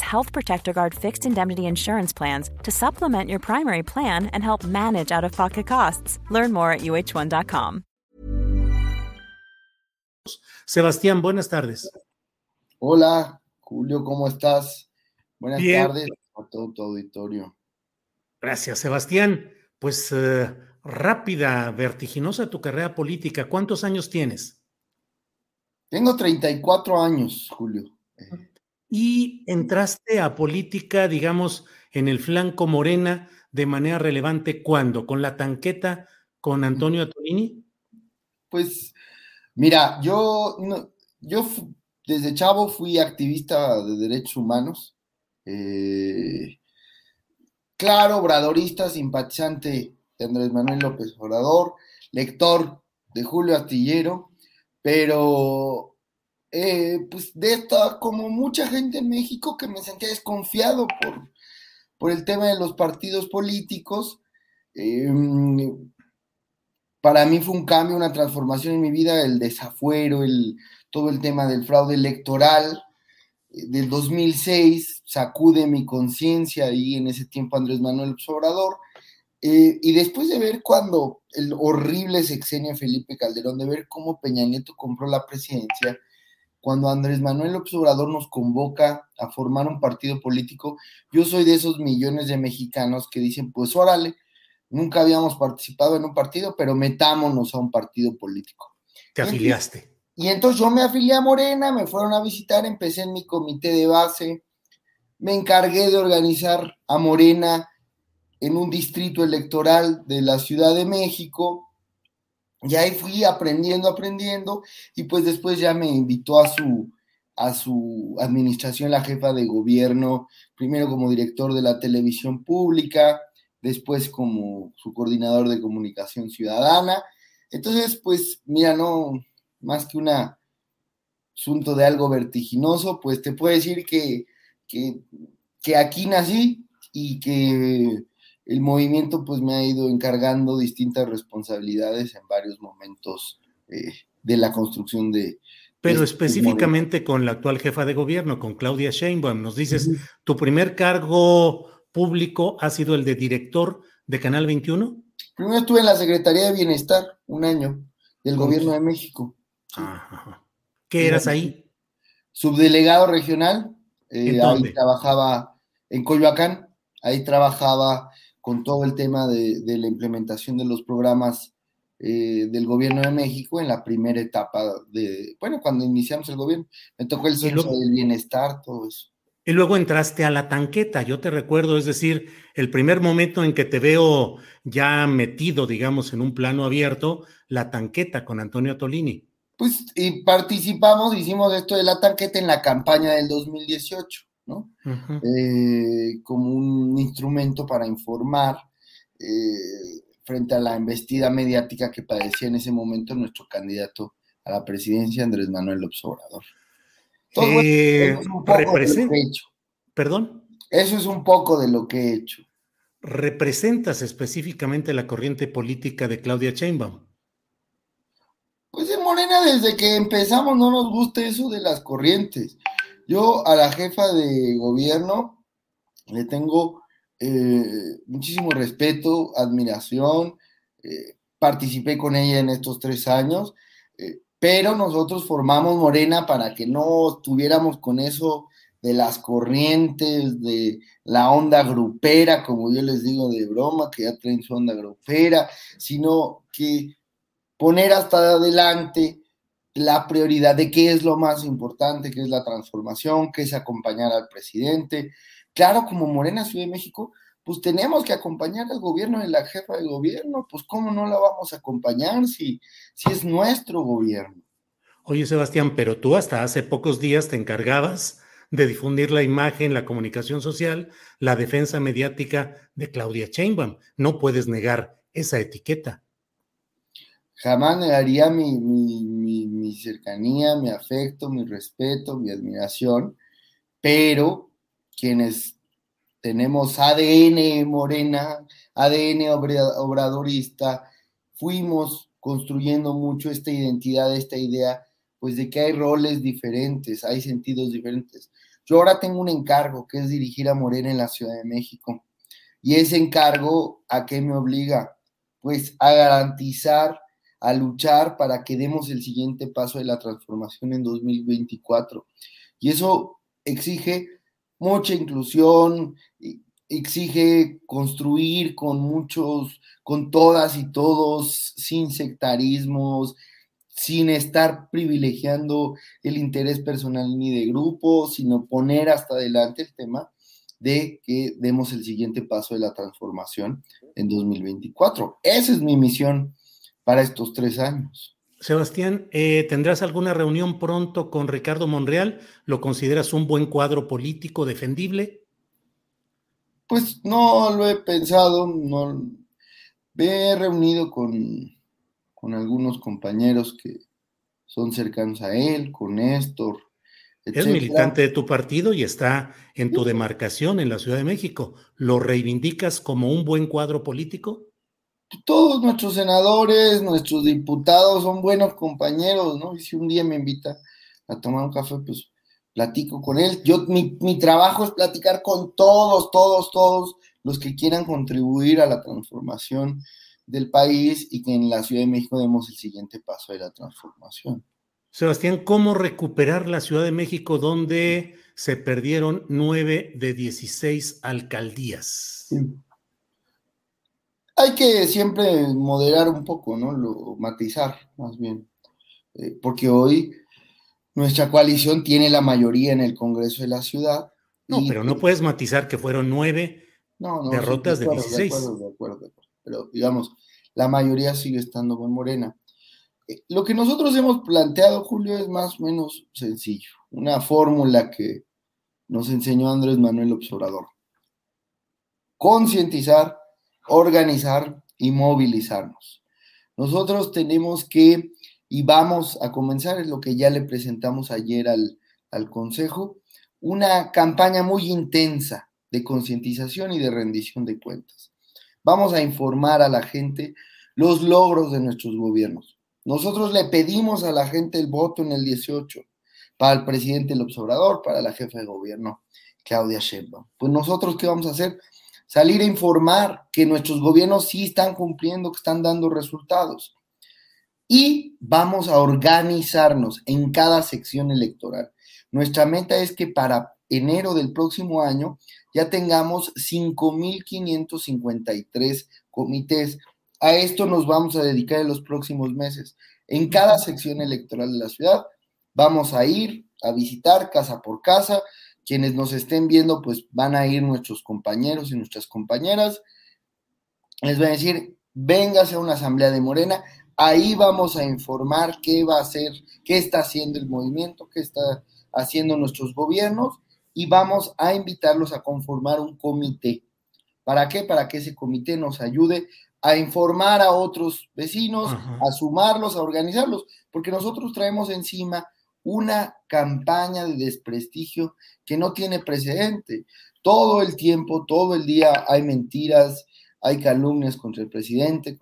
Health Protector Guard fixed indemnity insurance plans to supplement your primary plan and help manage out of pocket costs. Learn more at uh1.com. Sebastián, buenas tardes. Hola, Julio, ¿cómo estás? Buenas Bien. tardes a todo tu auditorio. Gracias, Sebastián. Pues eh, rápida, vertiginosa tu carrera política. ¿Cuántos años tienes? Tengo 34 años, Julio. Eh, Y entraste a política, digamos, en el flanco morena de manera relevante. ¿Cuándo? ¿Con la tanqueta con Antonio Atolini? Pues, mira, yo, no- yo desde chavo fui activista de derechos humanos. eh, claro, obradorista, simpatizante de Andrés Manuel López Obrador, lector de Julio Astillero, pero eh, pues de esta, como mucha gente en México que me sentía desconfiado por, por el tema de los partidos políticos. eh, para mí fue un cambio, una transformación en mi vida, el desafuero, el, todo el tema del fraude electoral eh, del 2006, sacude mi conciencia y en ese tiempo Andrés Manuel Obrador. Eh, y después de ver cuando el horrible sexenio Felipe Calderón, de ver cómo Peña Nieto compró la presidencia, cuando Andrés Manuel López Obrador nos convoca a formar un partido político, yo soy de esos millones de mexicanos que dicen, pues órale, nunca habíamos participado en un partido, pero metámonos a un partido político. Te afiliaste. Y entonces yo me afilié a Morena, me fueron a visitar, empecé en mi comité de base, me encargué de organizar a Morena en un distrito electoral de la Ciudad de México, y ahí fui aprendiendo, aprendiendo, y pues después ya me invitó a su, a su administración la jefa de gobierno, primero como director de la televisión pública, después como su coordinador de comunicación ciudadana. Entonces, pues, mira, no, más que un asunto de algo vertiginoso, pues te puedo decir que, que, que aquí nací y que el movimiento pues me ha ido encargando distintas responsabilidades en varios momentos eh, de la construcción de... Pero de- específicamente con la actual jefa de gobierno, con Claudia Sheinbaum, nos dices, ¿tu primer cargo público ha sido el de director de Canal 21? Primero estuve en la Secretaría de Bienestar un año del gobierno de México. Ajá. ¿Qué eras ahí? subdelegado regional, eh, ¿En ahí trabajaba en Coyoacán, ahí trabajaba con todo el tema de, de la implementación de los programas eh, del gobierno de México en la primera etapa de, bueno, cuando iniciamos el gobierno, me tocó el censo luego- del bienestar, todo eso. Y luego entraste a la tanqueta, yo te recuerdo, es decir, el primer momento en que te veo ya metido, digamos, en un plano abierto, la tanqueta con Antonio Tolini. Pues y participamos, hicimos esto de la tanqueta en la campaña del 2018, ¿no? Eh, como un instrumento para informar eh, frente a la embestida mediática que padecía en ese momento nuestro candidato a la presidencia, Andrés Manuel López Obrador. Bueno, Eh, eso es un poco de lo que he hecho. Perdón, Eso es un poco de lo que he hecho. representas específicamente la corriente política de Claudia Sheinbaum. Pues en Morena, desde que empezamos, no nos gusta eso de las corrientes. Yo a la jefa de gobierno le tengo eh, muchísimo respeto, admiración. eh, participé con ella en estos tres años, eh, pero nosotros formamos Morena para que no estuviéramos con eso de las corrientes, de la onda grupera, como yo les digo de broma, que ya traen su onda grupera, sino que poner hasta adelante la prioridad de qué es lo más importante, qué es la transformación, qué es acompañar al presidente. Claro, como Morena Ciudad de México, pues tenemos que acompañar al gobierno de la jefa de gobierno, pues cómo no la vamos a acompañar si, si es nuestro gobierno. Oye, Sebastián, pero tú hasta hace pocos días te encargabas de difundir la imagen, la comunicación social, la defensa mediática de Claudia Sheinbaum. No puedes negar esa etiqueta. Jamás negaría mi, mi cercanía, mi afecto, mi respeto, mi admiración, pero quienes tenemos ADN morena, ADN obradorista, fuimos construyendo mucho esta identidad, esta idea, pues de que hay roles diferentes, hay sentidos diferentes. Yo ahora tengo un encargo que es dirigir a Morena en la Ciudad de México. Y ese encargo, ¿a qué me obliga? Pues a garantizar, a luchar para que demos el siguiente paso de la transformación en 2024. Y eso exige mucha inclusión, exige construir con muchos, con todas y todos, sin sectarismos, sin estar privilegiando el interés personal ni de grupo, sino poner hasta adelante el tema de que demos el siguiente paso de la transformación en 2024. Esa es mi misión para estos tres años. Sebastián, eh, ¿tendrás alguna reunión pronto con Ricardo Monreal? ¿Lo consideras un buen cuadro político defendible? Pues no lo he pensado, no me he reunido con, con algunos compañeros que son cercanos a él, con Néstor. Es militante de tu partido y está en tu demarcación en la Ciudad de México. ¿Lo reivindicas como un buen cuadro político? Todos nuestros senadores, nuestros diputados son buenos compañeros, ¿no? Y si un día me invita a tomar un café, pues platico con él. Yo, mi, mi trabajo es platicar con todos, todos, todos los que quieran contribuir a la transformación del país y que en la Ciudad de México demos el siguiente paso de la transformación. Sebastián, ¿cómo recuperar la Ciudad de México donde se perdieron nueve de 16 alcaldías? Sí hay que siempre moderar un poco, ¿no? Lo, matizar, más bien. Eh, porque hoy nuestra coalición tiene la mayoría en el Congreso de la ciudad. No, pero no puedes matizar que fueron nueve derrotas de, 16. De acuerdo, de acuerdo, Pero digamos, la mayoría sigue estando con Morena. Eh, lo que nosotros hemos planteado, Julio, es más o menos sencillo. Una fórmula que nos enseñó Andrés Manuel Observador. Concientizar organizar y movilizarnos. Nosotros tenemos que, y vamos a comenzar, es lo que ya le presentamos ayer al, al Consejo, una campaña muy intensa de concientización y de rendición de cuentas. Vamos a informar a la gente los logros de nuestros gobiernos. Nosotros le pedimos a la gente el voto en el 18 para el presidente López Obrador, para la jefa de gobierno Claudia Sheinbaum. Pues nosotros qué vamos a hacer? Salir a informar que nuestros gobiernos sí están cumpliendo, que están dando resultados. Y vamos a organizarnos en cada sección electoral. Nuestra meta es que para enero del próximo año ya tengamos 5.553 comités. A esto nos vamos a dedicar en los próximos meses. En cada sección electoral de la ciudad vamos a ir a visitar casa por casa, quienes nos estén viendo, pues van a ir nuestros compañeros y nuestras compañeras. Les voy a decir, véngase a una asamblea de Morena, ahí vamos a informar qué va a hacer, qué está haciendo el movimiento, qué está haciendo nuestros gobiernos y vamos a invitarlos a conformar un comité. ¿Para qué? Para que ese comité nos ayude a informar a otros vecinos, a sumarlos, a organizarlos, porque nosotros traemos encima una campaña de desprestigio que no tiene precedente. Todo el tiempo, todo el día hay mentiras, hay calumnias contra el presidente,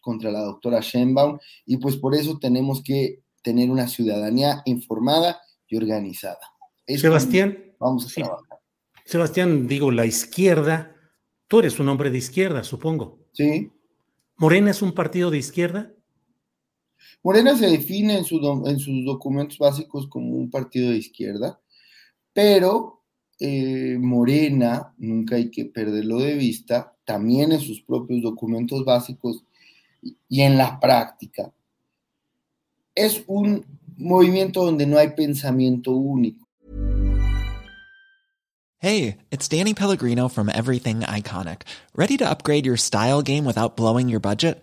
contra la doctora Sheinbaum, y pues por eso tenemos que tener una ciudadanía informada y organizada. Sebastián, vamos a trabajar. Sebastián, digo, la izquierda, tú eres un hombre de izquierda, supongo. Sí. ¿Morena es un partido de izquierda? Morena se define en, sus documentos básicos como un partido de izquierda, pero eh, Morena, nunca hay que perderlo de vista, también en sus propios documentos básicos y en la práctica, es un movimiento donde no hay pensamiento único. Hey, it's Danny Pellegrino from Everything Iconic. ¿Ready to upgrade your style game without blowing your budget?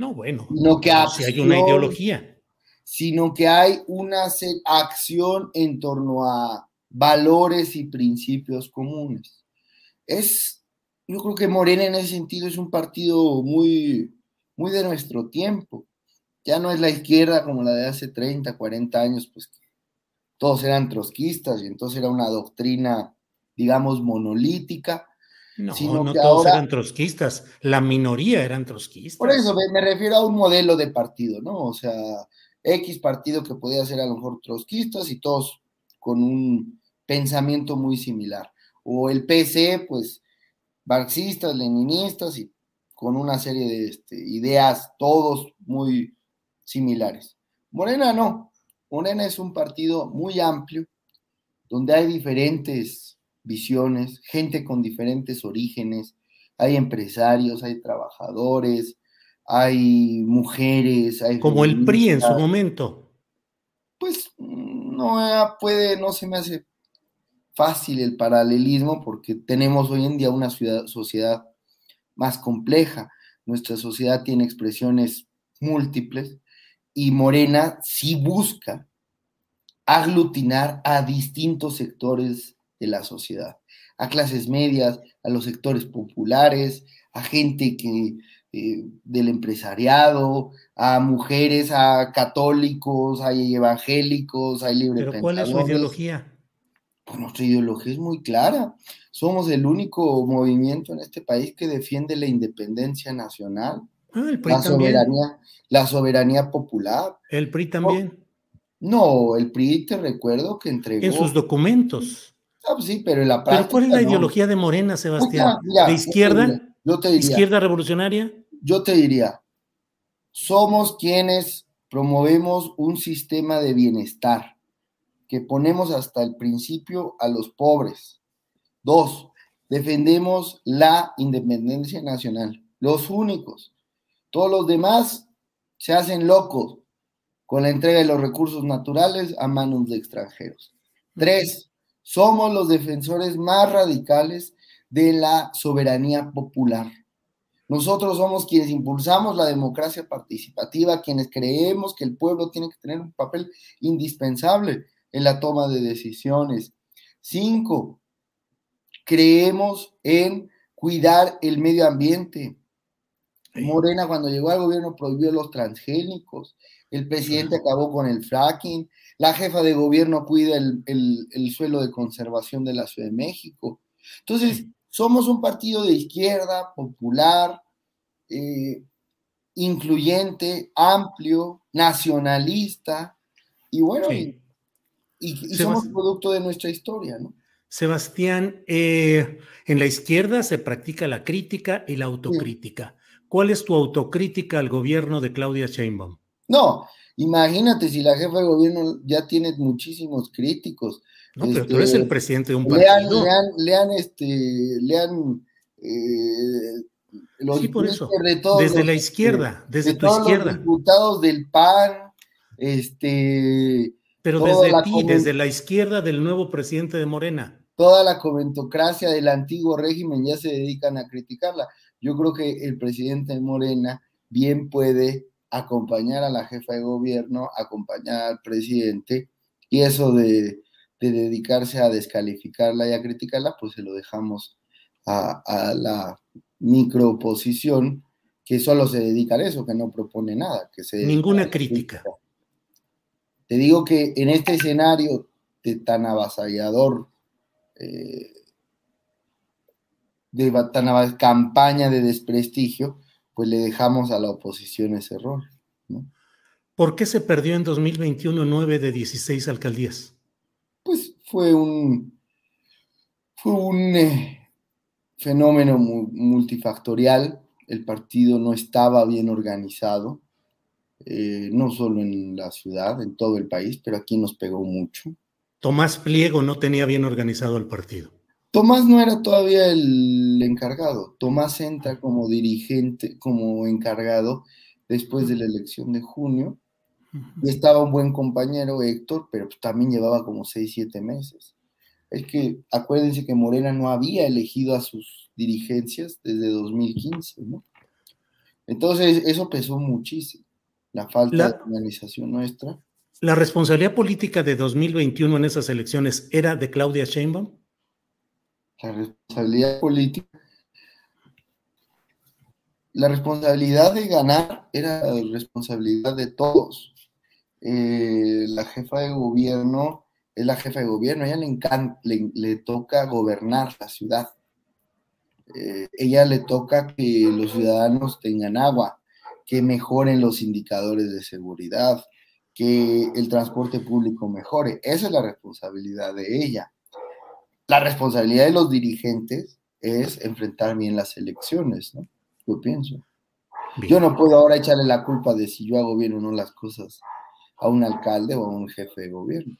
No, bueno. No que si hay una ideología. sino que hay una acción en torno a valores y principios comunes. Es, yo creo que Morena en ese sentido es un partido muy, muy de nuestro tiempo. Ya no es la izquierda como la de hace 30, 40 años, pues todos eran trotskistas y entonces era una doctrina, digamos, monolítica. No, Sino no que todos ahora- eran trotskistas. La minoría eran trotskistas. Por eso me, me refiero a un modelo de partido, ¿no? O sea, X partido que podía ser a lo mejor trotskistas y todos con un pensamiento muy similar. O el PC, pues, marxistas, leninistas y con una serie de este, ideas, todos muy similares. Morena no. Morena es un partido muy amplio, donde hay diferentes visiones, gente con diferentes orígenes, hay empresarios, hay trabajadores, hay mujeres, hay Como el PRI en su momento. Pues no eh, puede, no se me hace fácil el paralelismo porque tenemos hoy en día una ciudad- sociedad más compleja. Nuestra sociedad tiene expresiones múltiples y Morena sí busca aglutinar a distintos sectores de la sociedad, a clases medias, a los sectores populares, a gente que, eh, del empresariado, a mujeres, a católicos, hay evangélicos, hay libre Pero ¿cuál es su ideología? Pues nuestra ideología es muy clara. Somos el único movimiento en este país que defiende la independencia nacional, Ah, el PRI la también. soberanía, la soberanía popular. El PRI también. No, el PRI te recuerdo que entregó. En sus documentos. Ah, pues sí, pero en la práctica. Pero ¿cuál es la no. ideología de Morena, Sebastián? Mira, mira, ¿De yo te izquierda? diría- Yo te diría, ¿Izquierda revolucionaria? yo te diría, somos quienes promovemos un sistema de bienestar, que ponemos hasta el principio a los pobres. Dos, defendemos la independencia nacional, los únicos. Todos los demás se hacen locos con la entrega de los recursos naturales a manos de extranjeros. Tres, somos los defensores más radicales de la soberanía popular. Nosotros somos quienes impulsamos la democracia participativa, quienes creemos que el pueblo tiene que tener un papel indispensable en la toma de decisiones. Cinco, creemos en cuidar el medio ambiente. Morena cuando llegó al gobierno prohibió los transgénicos, el presidente acabó con el fracking, la jefa de gobierno cuida el, el- el suelo de conservación de la Ciudad de México. Entonces, somos un partido de izquierda, popular, eh, incluyente, amplio, nacionalista, y bueno, Sí. y, y- y Sebas- somos producto de nuestra historia, ¿no? Sebastián, eh, en la izquierda se practica la crítica y la autocrítica. ¿Cuál es tu autocrítica al gobierno de Claudia Sheinbaum? No, imagínate si la jefa de gobierno ya tiene muchísimos críticos. No, pero tú Este, eres el presidente de un Lean, partido. lean, lean, este, lean eh, los Sí, por eso. De todos Desde los- la izquierda, desde de tu todos los izquierda. diputados del PAN, este, Pero desde ti, desde la izquierda del nuevo presidente de Morena. toda la comentocracia del antiguo régimen ya se dedican a criticarla. Yo creo que el presidente de Morena bien puede acompañar a la jefa de gobierno, acompañar al presidente, y eso de, dedicarse a descalificarla y a criticarla, pues se lo dejamos a, a la microoposición que solo se dedica a eso, que no propone nada. Que se Ninguna crítica. Te digo que en este escenario de tan avasallador, eh, de tan campaña de desprestigio, pues le dejamos a la oposición ese rol. ¿Por qué se perdió en 2021 nueve de 16 alcaldías? Pues fue un, fue un eh, fenómeno multifactorial el partido no estaba bien organizado, eh, no solo en la ciudad, en todo el país, pero aquí nos pegó mucho. Tomás Pliego no tenía bien organizado el partido. Tomás no era todavía el encargado. Tomás entra como dirigente, como encargado después de la elección de junio. Y estaba un buen compañero, Héctor, pero también llevaba como seis, siete meses. Es que acuérdense que Morena no había elegido a sus dirigencias desde 2015, ¿no? Entonces, eso pesó muchísimo, la falta de organización nuestra. ¿La responsabilidad política de 2021 en esas elecciones era de Claudia Sheinbaum? La responsabilidad política. La responsabilidad de ganar era responsabilidad de todos. Eh, la jefa de gobierno es la jefa de gobierno, a ella le, le toca gobernar la ciudad eh, ella le toca que los ciudadanos tengan agua, que mejoren los indicadores de seguridad, que el transporte público mejore. Esa es la responsabilidad de ella. La responsabilidad de los dirigentes es enfrentar bien las elecciones, ¿no? Yo pienso. Yo no puedo ahora echarle la culpa de si yo hago bien o no las cosas a un alcalde o a un jefe de gobierno.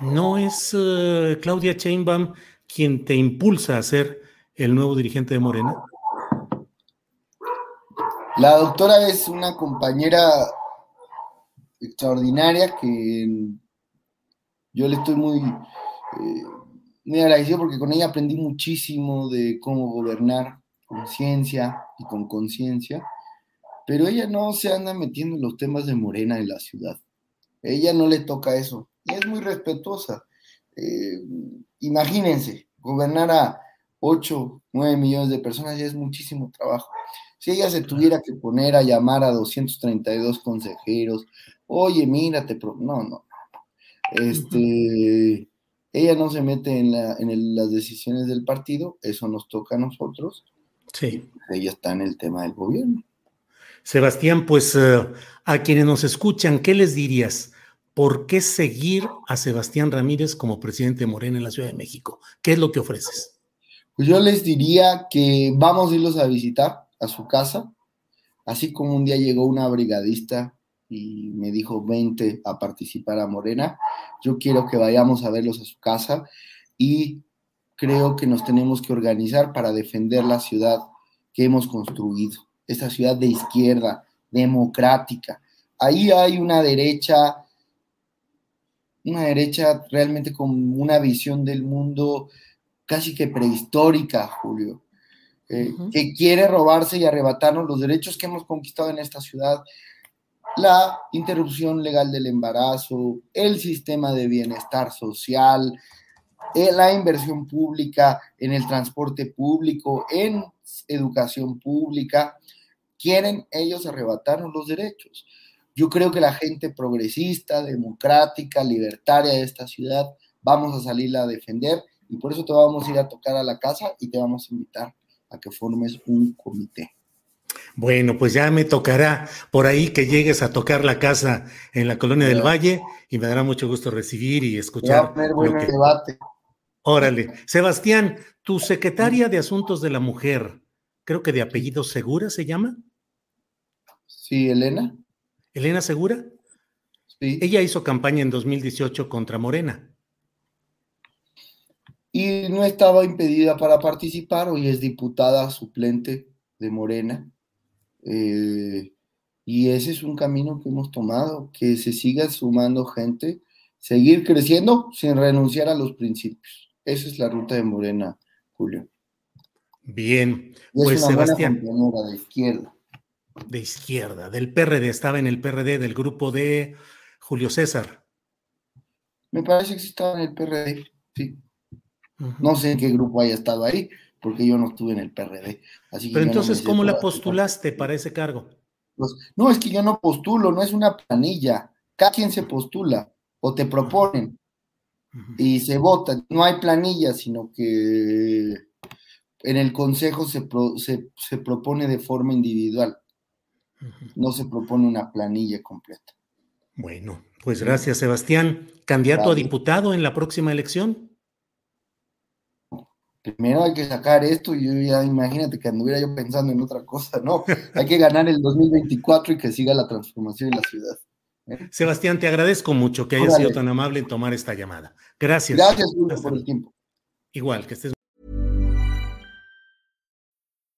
No es eh, Claudia Sheinbaum quien te impulsa a hacer el nuevo dirigente de Morena? La doctora es una compañera extraordinaria que yo le estoy muy, muy agradecido porque con ella aprendí muchísimo de cómo gobernar con ciencia y con conciencia, pero ella no se anda metiendo en los temas de Morena en la ciudad. Ella no le toca eso y es muy respetuosa. Eh, imagínense, gobernar a 8, 9 millones de personas ya es muchísimo trabajo. Si ella se tuviera que poner a llamar a 232 consejeros, oye, mírate, no, no, este, ella no se mete en, las decisiones del partido, eso nos toca a nosotros. Sí. Ella está en el tema del gobierno. Sebastián, pues eh, a quienes nos escuchan, ¿qué les dirías? ¿Por qué seguir a Sebastián Ramírez como presidente de Morena en la Ciudad de México? ¿Qué es lo que ofreces? Pues yo les diría que vamos a irlos a visitar a su casa, así como un día llegó una brigadista y me dijo 20 a participar a Morena, yo quiero que vayamos a verlos a su casa y creo que nos tenemos que organizar para defender la ciudad que hemos construido, esta ciudad de izquierda, democrática. Ahí hay una derecha, una derecha realmente con una visión del mundo casi que prehistórica, Julio, eh, que quiere robarse y arrebatarnos los derechos que hemos conquistado en esta ciudad, la interrupción legal del embarazo, el sistema de bienestar social, eh, la inversión pública en el transporte público, en educación pública, quieren ellos arrebatarnos los derechos. Yo creo que la gente progresista, democrática, libertaria de esta ciudad, vamos a salirla a defender y por eso te vamos a ir a tocar a la casa y te vamos a invitar a que formes un comité. Bueno, pues ya me tocará por ahí que llegues a tocar la casa en la colonia del Valle y me dará mucho gusto recibir y escuchar. lo que... debate. Órale. Sebastián, tu secretaria de Asuntos de la Mujer, creo que de apellido Segura se llama. Sí, Elena. ¿Elena Segura? Sí. Ella hizo campaña en 2018 contra Morena y no estaba impedida para participar, hoy es diputada suplente de Morena. Eh, y ese es un camino que hemos tomado, que se siga sumando gente, seguir creciendo sin renunciar a los principios. Esa es la ruta de Morena, Julio. Bien, pues es una Sebastián. Buena de izquierda. de izquierda, del PRD, estaba en el PRD, del grupo de Julio César. Me parece que sí estaba en el PRD, sí. No sé en qué grupo haya estado ahí, porque yo no estuve en el PRD. Así Pero entonces, ¿cómo la postulaste para ese cargo? Pues, no, es que yo no postulo, no es una planilla. Cada quien se postula o te proponen y se vota. No hay planilla, sino que en el consejo se, se, propone de forma individual. No se propone una planilla completa. Bueno, pues gracias, Sebastián. ¿Candidato a diputado en la próxima elección? Primero hay que sacar esto y yo ya imagínate que anduviera yo pensando en otra cosa, no, hay que ganar el 2024 y que siga la transformación en la ciudad. ¿eh? Sebastián, te agradezco mucho que hayas sido tan amable en tomar esta llamada. Gracias. Gracias por el tiempo. Igual, que estés